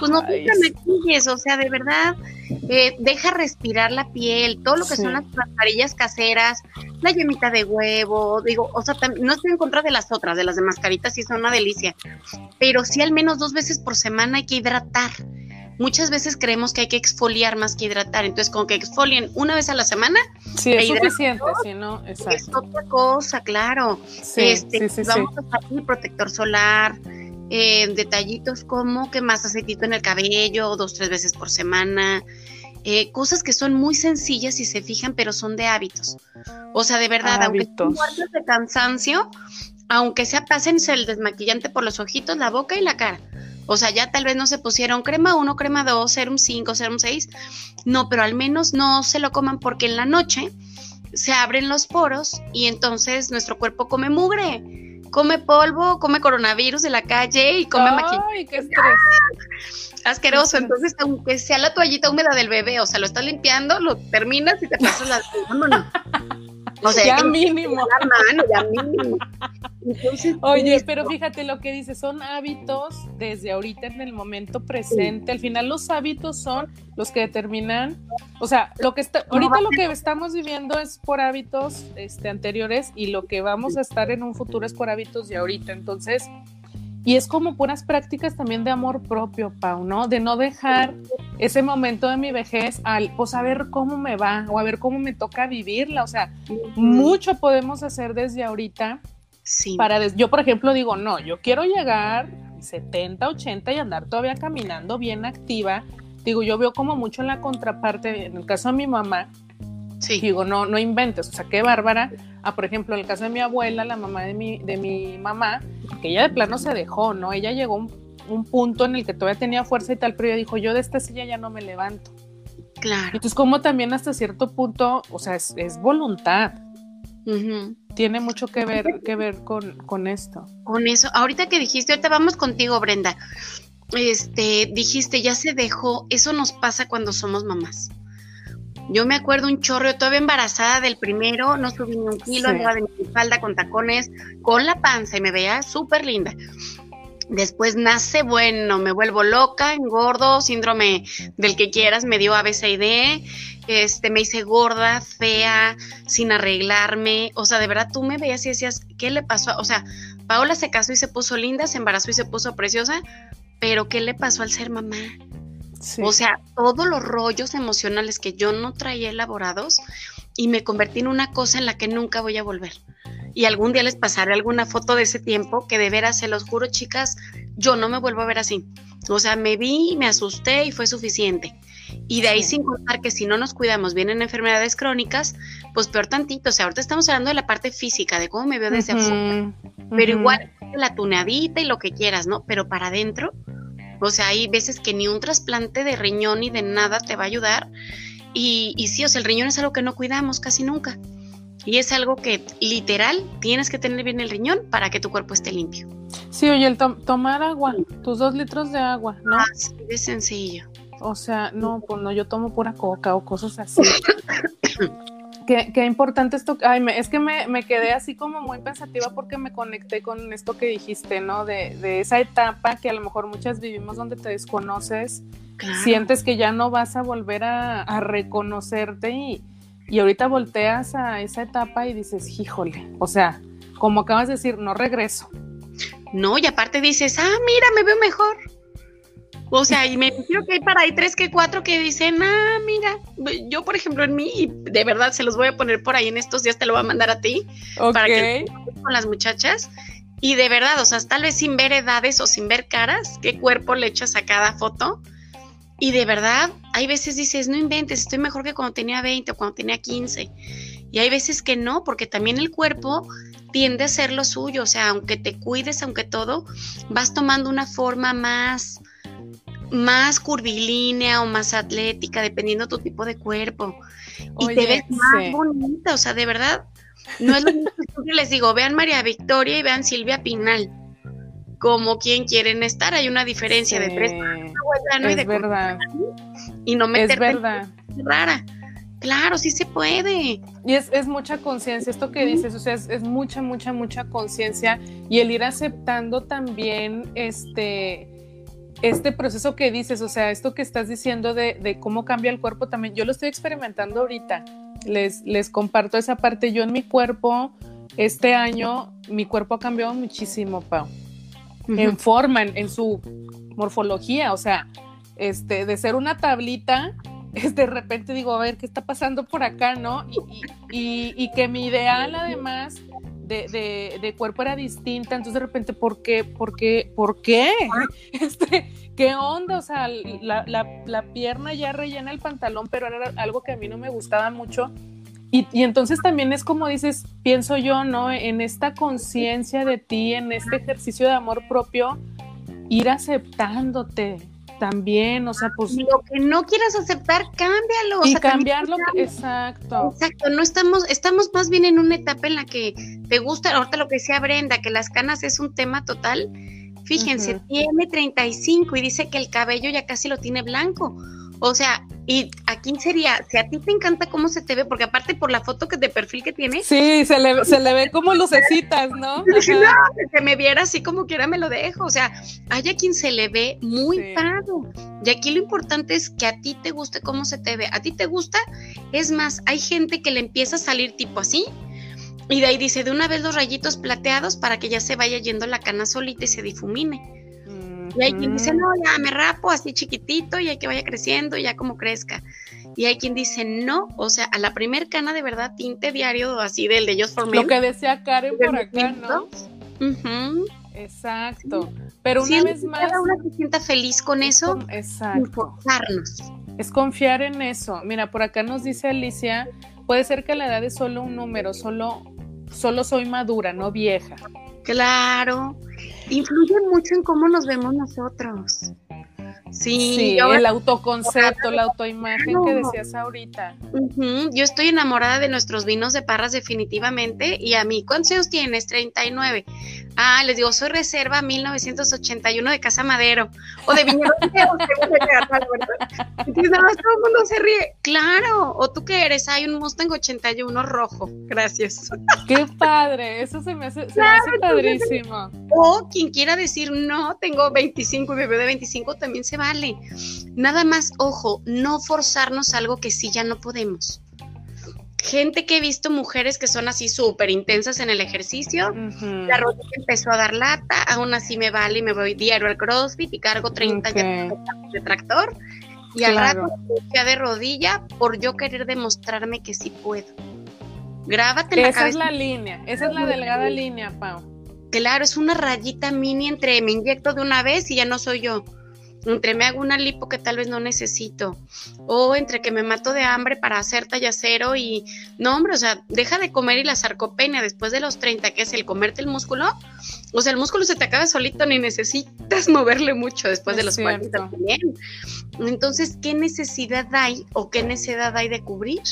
pues no te maquilles. O sea, de verdad, eh, deja respirar la piel, todo lo que son las mascarillas caseras, la yemita de huevo, digo, o sea, no estoy en contra de las otras, de las de mascaritas, sí son una delicia. Pero sí, al menos dos veces por semana hay que hidratar muchas veces creemos que hay que exfoliar más que hidratar. Entonces, con que exfolien una vez a la semana. Sí, es suficiente, si no, exacto. Es otra cosa, claro. este, vamos a usar protector solar, eh, detallitos como que más aceitito en el cabello, dos, tres veces por semana. Eh, cosas que son muy sencillas si se fijan, pero son de hábitos. O sea, de verdad, aunque aunque de cansancio, aunque sea pásense el desmaquillante por los ojitos, la boca y la cara. O sea, ya tal vez no se pusieron crema 1, crema 2, serum 5, serum 6. No, pero al menos no se lo coman porque en la noche se abren los poros y entonces nuestro cuerpo come mugre, come polvo, come coronavirus de la calle y come maquillaje. ¡Ay, qué estrés! Asqueroso. Entonces, aunque sea la toallita húmeda del bebé, o sea, lo estás limpiando, lo terminas y te pasas la... O sea, ya mínimo. La mano, ya mínimo. Oye, pero fíjate lo que dice, son hábitos desde ahorita en el momento presente. Al final los hábitos son los que determinan, o sea, lo que está, ahorita lo que estamos viviendo es por hábitos este, anteriores y lo que vamos a estar en un futuro es por hábitos de ahorita. Entonces, y es como puras prácticas también de amor propio, Pau, ¿no? De no dejar ese momento de mi vejez al, pues a ver cómo me va o a ver cómo me toca vivirla. O sea, mucho podemos hacer desde ahorita Sí. Para yo, por ejemplo, digo, no, yo quiero llegar 70, 80 y andar todavía caminando bien activa. Digo, yo veo como mucho en la contraparte, en el caso de mi mamá, sí. digo, no, no inventes, o sea, qué bárbara. Ah, por ejemplo, en el caso de mi abuela, la mamá de mi, de mi mamá, que ella de plano se dejó, ¿no? Ella llegó a un, un punto en el que todavía tenía fuerza y tal, pero ella dijo, yo de esta silla ya no me levanto. Claro. Entonces, como también hasta cierto punto, o sea, es, es voluntad. Tiene mucho que ver, que ver con, esto. Con eso. Ahorita que dijiste, ahorita vamos contigo, Brenda. Este, dijiste, ya se dejó. Eso nos pasa cuando somos mamás. Yo me acuerdo un chorro, todavía embarazada del primero, no subí ni un kilo, andaba de mi falda con tacones, con la panza y me veía súper linda. Después nace, bueno, me vuelvo loca, engordo, síndrome del que quieras, me dio ABCD, este, me hice gorda, fea, sin arreglarme. O sea, de verdad tú me veías y decías, ¿qué le pasó? O sea, Paola se casó y se puso linda, se embarazó y se puso preciosa, pero ¿qué le pasó al ser mamá? O sea, todos los rollos emocionales que yo no traía elaborados y me convertí en una cosa en la que nunca voy a volver y algún día les pasaré alguna foto de ese tiempo que de veras, se los juro, chicas, yo no me vuelvo a ver así. O sea, me vi, me asusté y fue suficiente. Y de ahí sin contar que si no nos cuidamos vienen enfermedades crónicas, pues peor tantito. O sea, ahorita estamos hablando de la parte física, de cómo me veo desde afuera. Pero igual, la tuneadita y lo que quieras, ¿no? Pero para adentro, o sea, hay veces que ni un trasplante de riñón ni de nada te va a ayudar. Y, y sí, o sea, el riñón es algo que no cuidamos casi nunca. Y es algo que literal tienes que tener bien el riñón para que tu cuerpo esté limpio. Sí, oye, el tomar agua, tus dos litros de agua, ¿no? Ah, sí, es sencillo. O sea, no, pues no, yo tomo pura coca o cosas así. qué, qué, importante esto. Ay, me, es que me, me, quedé así como muy pensativa porque me conecté con esto que dijiste, ¿no? De, de esa etapa que a lo mejor muchas vivimos donde te desconoces, sientes que ya no vas a volver a, a reconocerte y, y ahorita volteas a esa etapa y dices, híjole, o sea, como acabas de decir, no regreso. No, y aparte dices, ah, mira, me veo mejor. O sea, y me creo que hay para ahí tres que cuatro que dicen, ah, mira, yo por ejemplo en mí, y de verdad se los voy a poner por ahí en estos días, te lo voy a mandar a ti, para que con las muchachas. Y de verdad, o sea, tal vez sin ver edades o sin ver caras, qué cuerpo le echas a cada foto. Y de verdad, hay veces dices, no inventes, estoy mejor que cuando tenía 20 o cuando tenía 15. Y hay veces que no, porque también el cuerpo tiende a ser lo suyo, o sea, aunque te cuides, aunque todo, vas tomando una forma más, más curvilínea o más atlética, dependiendo tu tipo de cuerpo. Y te ves más bonita, o sea, de verdad, no es lo mismo que les digo, vean María Victoria y vean Silvia Pinal como quien quieren estar. Hay una diferencia de tres no es verdad. y no me es verdad. rara. Claro, sí se puede. Y es, es mucha conciencia, esto que dices, o sea, es, es mucha, mucha, mucha conciencia y el ir aceptando también este, este proceso que dices, o sea, esto que estás diciendo de, de, cómo cambia el cuerpo también, yo lo estoy experimentando ahorita. Les, les comparto esa parte. Yo en mi cuerpo, este año, mi cuerpo ha cambiado muchísimo, Pau en forma, en, su morfología, o sea, este, de ser una tablita, de repente digo, a ver, ¿qué está pasando por acá, no? Y, que mi ideal, además, de, cuerpo era distinta, entonces de repente, ¿por qué? ¿Por qué? ¿Por qué? Este, ¿Qué onda? O sea, la, la pierna ya rellena el pantalón, pero era algo que a mí no me gustaba mucho y, entonces también es como dices, pienso yo, ¿no? En esta conciencia de ti, en este ejercicio de amor propio, ir aceptándote también, o sea, pues... Lo que no quieras aceptar, cámbialo. Y cambiarlo, exacto. Exacto, no estamos, estamos más bien en una etapa en la que te gusta, ahorita lo que decía Brenda, que las canas es un tema total. Fíjense, tiene 35 y dice que el cabello ya casi lo tiene blanco. O sea, y aquí sería, si a ti te encanta cómo se te ve, porque aparte por la foto que de perfil que tiene. Sí, se le, se le ve como lucecitas, ¿no? no, que me viera así como quiera me lo dejo. O sea, hay a quien se le ve muy sí. Y aquí lo importante es que a ti te guste cómo se te ve. A ti te gusta, es más, hay gente que le empieza a salir tipo así. Y de ahí dice, de una vez los rayitos plateados para que ya se vaya yendo la cana solita y se difumine. Y hay quien dice, no, ya me rapo así chiquitito y hay que vaya creciendo, ya como crezca. Y hay quien dice, no, o sea, a la primer cana de verdad tinte diario así del de ellos for Lo que decía Karen por acá, ¿no? Exacto. Pero una vez más. Cada una se sienta feliz con eso. Exacto. Es confiar en eso. Mira, por acá nos dice Alicia, puede ser que la edad es solo un número, solo, solo soy madura, no vieja. Claro influye mucho en cómo nos vemos nosotros. Sí, el autoconcepto, la autoimagen que decías ahorita. Yo estoy enamorada de nuestros vinos de Parras definitivamente y a mí, ¿cuántos años tienes? 39. Ah, les digo, soy reserva 1981 de Casa Madero o de Viñedo Entonces, nada más todo el mundo se ríe. Claro, o tú qué eres, hay un Mustang 81 rojo. Gracias. Qué padre, eso se me hace, se me hace padrísimo. O quien quiera decir, no, tengo 25 y bebé de 25 también se vale. Nada más, ojo, no forzarnos algo que sí ya no podemos gente que he visto mujeres que son así súper intensas en el ejercicio, la rodilla empezó a dar lata, aún así me vale y me voy diario al CrossFit y cargo 30 de tractor y al rato ya de rodilla por yo querer demostrarme que sí puedo. Grábate en Esa es la línea, esa es la delgada línea, Pau. Claro, es una rayita mini entre me inyecto de una vez y ya no soy yo. Entre me hago una lipo que tal vez no necesito, o entre que me mato de hambre para hacer tallacero y no, hombre, o sea, deja de comer y la sarcopenia después de los 30, que es el comerte el músculo, o sea, el músculo se te acaba solito, ni necesitas moverle mucho después de los 40 también. Entonces, ¿qué necesidad hay o qué necesidad hay de cubrir?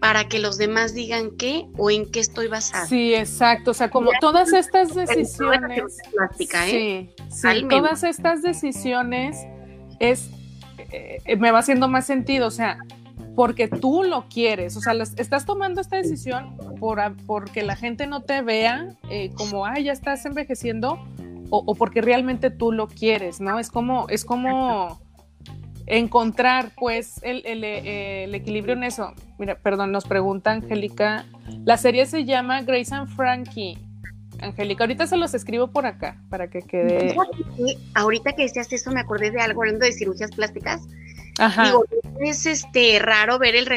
Para que los demás digan qué o en qué estoy basada. Sí, exacto. O sea, como todas estas decisiones. ¿eh? Sí, sí todas estas decisiones es eh, me va haciendo más sentido. O sea, porque tú lo quieres. O sea, estás tomando esta decisión por, porque la gente no te vea eh, como, ay, ya estás envejeciendo, o, o, porque realmente tú lo quieres, ¿no? Es como, es como encontrar pues el, el, equilibrio en eso. Mira, perdón, nos pregunta Angélica, la serie se llama Grace and Frankie. Angélica, ahorita se los escribo por acá para que quede. ahorita que decías eso me acordé de algo hablando de cirugías plásticas. Ajá. Digo, es este raro ver el,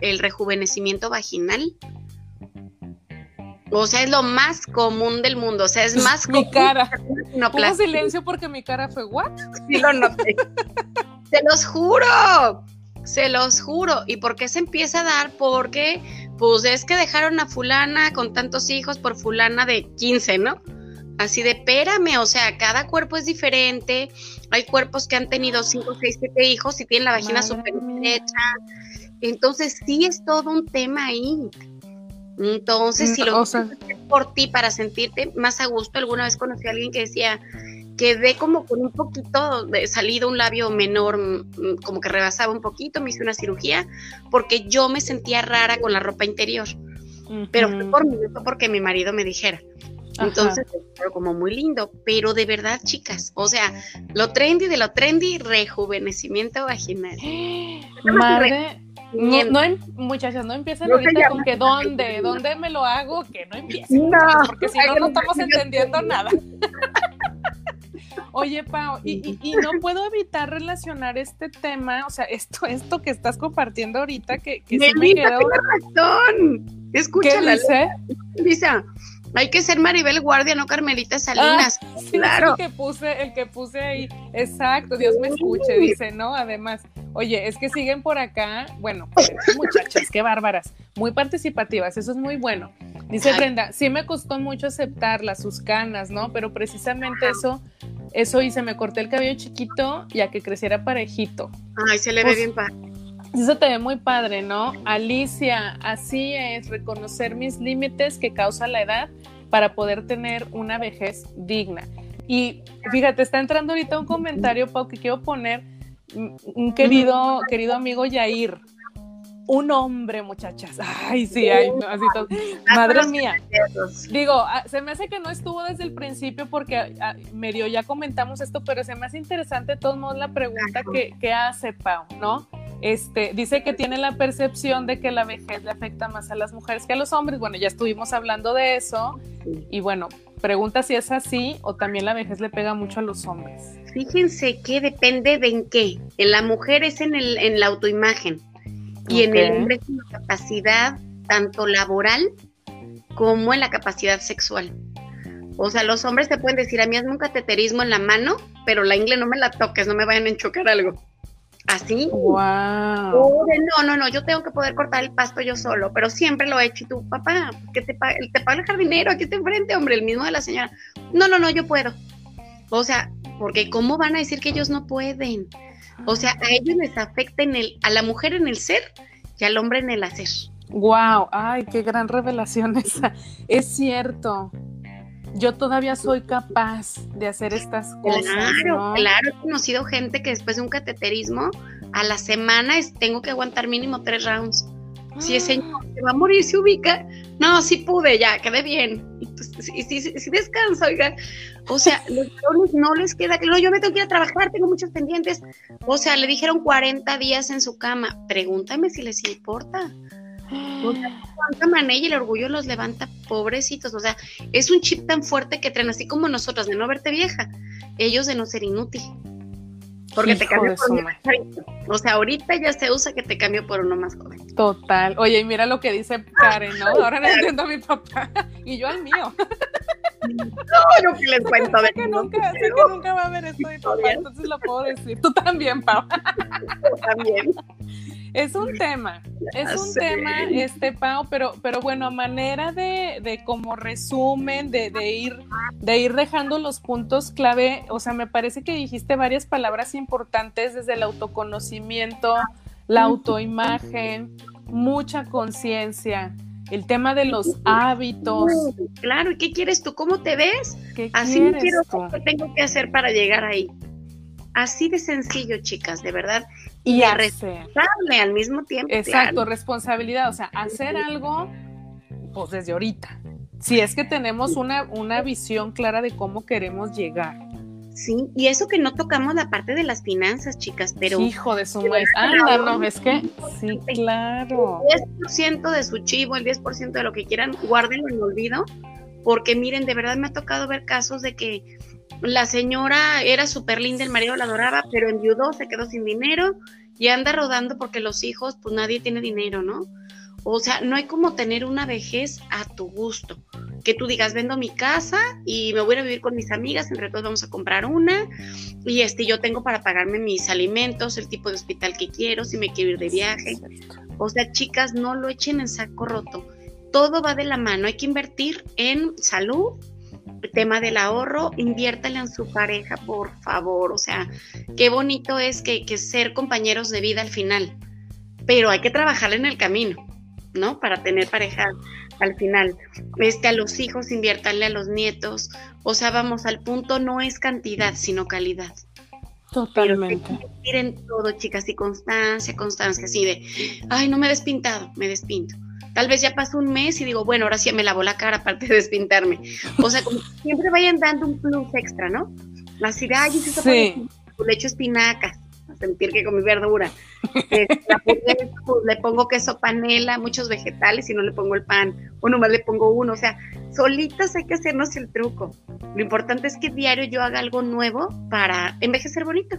el rejuvenecimiento vaginal. O sea, es lo más común del mundo. O sea, es más mi cara. Pongo silencio porque mi cara fue what? Sí lo noté. Se los juro, se los juro. ¿Y por qué se empieza a dar? Porque, pues es que dejaron a fulana con tantos hijos por fulana de 15, ¿no? Así de, espérame, o sea, cada cuerpo es diferente. Hay cuerpos que han tenido 5, 6, 7 hijos y tienen la vagina súper estrecha. Entonces, sí es todo un tema ahí. Entonces, si mm, lo o por ti para sentirte más a gusto, alguna vez conocí a alguien que decía, quedé como con un poquito de salido un labio menor, mm, como que rebasaba un poquito, me hice una cirugía porque yo me sentía rara con la ropa interior. Pero fue por mí, fue porque mi marido me dijera. Entonces, pero como muy lindo, pero de verdad, chicas, o sea, lo trendy de lo trendy, rejuvenecimiento vaginal. Madre, no, no, em, muchachas, no empiecen ahorita con que dónde, dónde me lo hago, que no empiecen. No, porque si no, no estamos entendiendo nada. Oye, Pau, y, y, no puedo evitar relacionar este tema, o sea, esto, esto que estás compartiendo ahorita, que, que sí me quedó. razón. Escúchala. ¿Qué Lisa, hay que ser Maribel Guardia, no Carmelita Salinas. Ah, claro. el que puse, el que puse ahí. Exacto, Dios me escuche, dice, ¿no? Además, oye, es que siguen por acá, bueno, pues, muchachas, qué bárbaras, muy participativas, eso es muy bueno. Dice Brenda, sí me costó mucho aceptarlas, sus canas, ¿no? Pero precisamente eso eso hice, me corté el cabello chiquito y a que creciera parejito. Ay, se le ve pues, bien padre. Eso te ve muy padre, ¿no? Alicia, así es, reconocer mis límites que causa la edad para poder tener una vejez digna. Y fíjate, está entrando ahorita un comentario, Pau, que quiero poner, un querido, querido amigo Yair, un hombre, muchachas. Ay, sí, ay, así todo. Madre mía. Digo, ah, se me hace que no estuvo desde el principio porque ah, medio ya comentamos esto, pero se me hace interesante de todos modos la pregunta que, hace Pau, ¿no? Este, dice que tiene la percepción de que la vejez le afecta más a las mujeres que a los hombres. Bueno, ya estuvimos hablando de eso. Y bueno, pregunta si es así o también la vejez le pega mucho a los hombres. Fíjense que depende de en qué. En la mujer es en, el, en la autoimagen y en el hombre es una capacidad tanto laboral como en la capacidad sexual. O sea, los hombres te pueden decir, a mí es un cateterismo en la mano, pero la ingle no me la toques, no me vayan a enchocar algo. Así. Wow. no, no, no, yo tengo que poder cortar el pasto yo solo, pero siempre lo he hecho. Y tú, papá, que te paga, te paga el jardinero, aquí está enfrente, hombre, el mismo de la señora. No, no, no, yo puedo. O sea, porque ¿cómo van a decir que ellos no pueden? O sea, a ellos les afecta en el, a la mujer en el ser y al hombre en el hacer. Wow, ay, qué gran revelación esa. Es cierto. Yo todavía soy capaz de hacer estas cosas. Claro, claro. He conocido gente que después de un cateterismo, a la semana tengo que aguantar mínimo tres rounds. Si ese señor se va a morir, se ubica. No, sí pude, ya, quedé bien. Y pues, si, descanso, oiga. O sea, los no les queda claro. Yo me tengo que ir a trabajar, tengo muchos pendientes. O sea, le dijeron 40 días en su cama. Pregúntame si les importa. O sea, y el orgullo los levanta, pobrecitos. O sea, es un chip tan fuerte que traen, así como nosotros, de no verte vieja, ellos de no ser inútil. Porque te cambio por uno más O sea, ahorita ya se usa que te cambio por uno más joven. Total. Oye, y mira lo que dice Karen, ¿no? Ahora no entiendo a mi papá y yo al mío. no, no que les cuento sé que, nunca, sé que nunca va a haber esto de papá, entonces lo puedo decir. Tú también, Pau. Tú también. Es un tema, es un tema, este Pau, pero, pero bueno, a manera de, de como resumen, de, de, ir, de ir dejando los puntos clave, o sea, me parece que dijiste varias palabras importantes desde el autoconocimiento, la autoimagen, mucha conciencia, el tema de los hábitos. Claro, ¿y qué quieres tú? ¿Cómo te ves? Así quiero ¿qué tengo que hacer para llegar ahí? Así de sencillo, chicas, de verdad. Y, a responsable al mismo tiempo. Exacto, responsabilidad, o sea, hacer algo, pues desde ahorita. Si es que tenemos una, una visión clara de cómo queremos llegar. Sí, y eso que no tocamos la parte de las finanzas, chicas, pero... Hijo de su maíz. Ah, no, es que sí, claro. El 10% de su chivo, el 10% de lo que quieran, guárdenlo en olvido, porque miren, de verdad me ha tocado ver casos de que la señora era súper linda, el marido la adoraba, pero enviudó, se quedó sin dinero y anda rodando porque los hijos, pues nadie tiene dinero, ¿no? O sea, no hay como tener una vejez a tu gusto. Que tú digas, vendo mi casa y me voy a vivir con mis amigas, entre todos vamos a comprar una y este yo tengo para pagarme mis alimentos, el tipo de hospital que quiero, si me quiero ir de viaje. O sea, chicas, no lo echen en saco roto. Todo va de la mano. Hay que invertir en salud, tema del ahorro, inviértale en su pareja, por favor. O sea, qué bonito es que, que ser compañeros de vida al final, pero hay que trabajar en el camino. ¿no? Para tener pareja al final. Este, a los hijos, inviértanle a los nietos. O sea, vamos, al punto no es cantidad, sino calidad. Totalmente. Miren todo, chicas, y constancia, constancia, así de, ay, no me he despintado, me despinto. Tal vez ya pasó un mes y digo, bueno, ahora sí me lavo la cara aparte de despintarme. O sea, como siempre vayan dando un plus extra, ¿no? Así de, ay, eso sí. le echo espinacas sentir que con mi verdura. Este, pues, le pongo queso panela, muchos vegetales y no le pongo el pan, o nomás le pongo uno. O sea, solitas hay que hacernos el truco. Lo importante es que diario yo haga algo nuevo para envejecer bonito.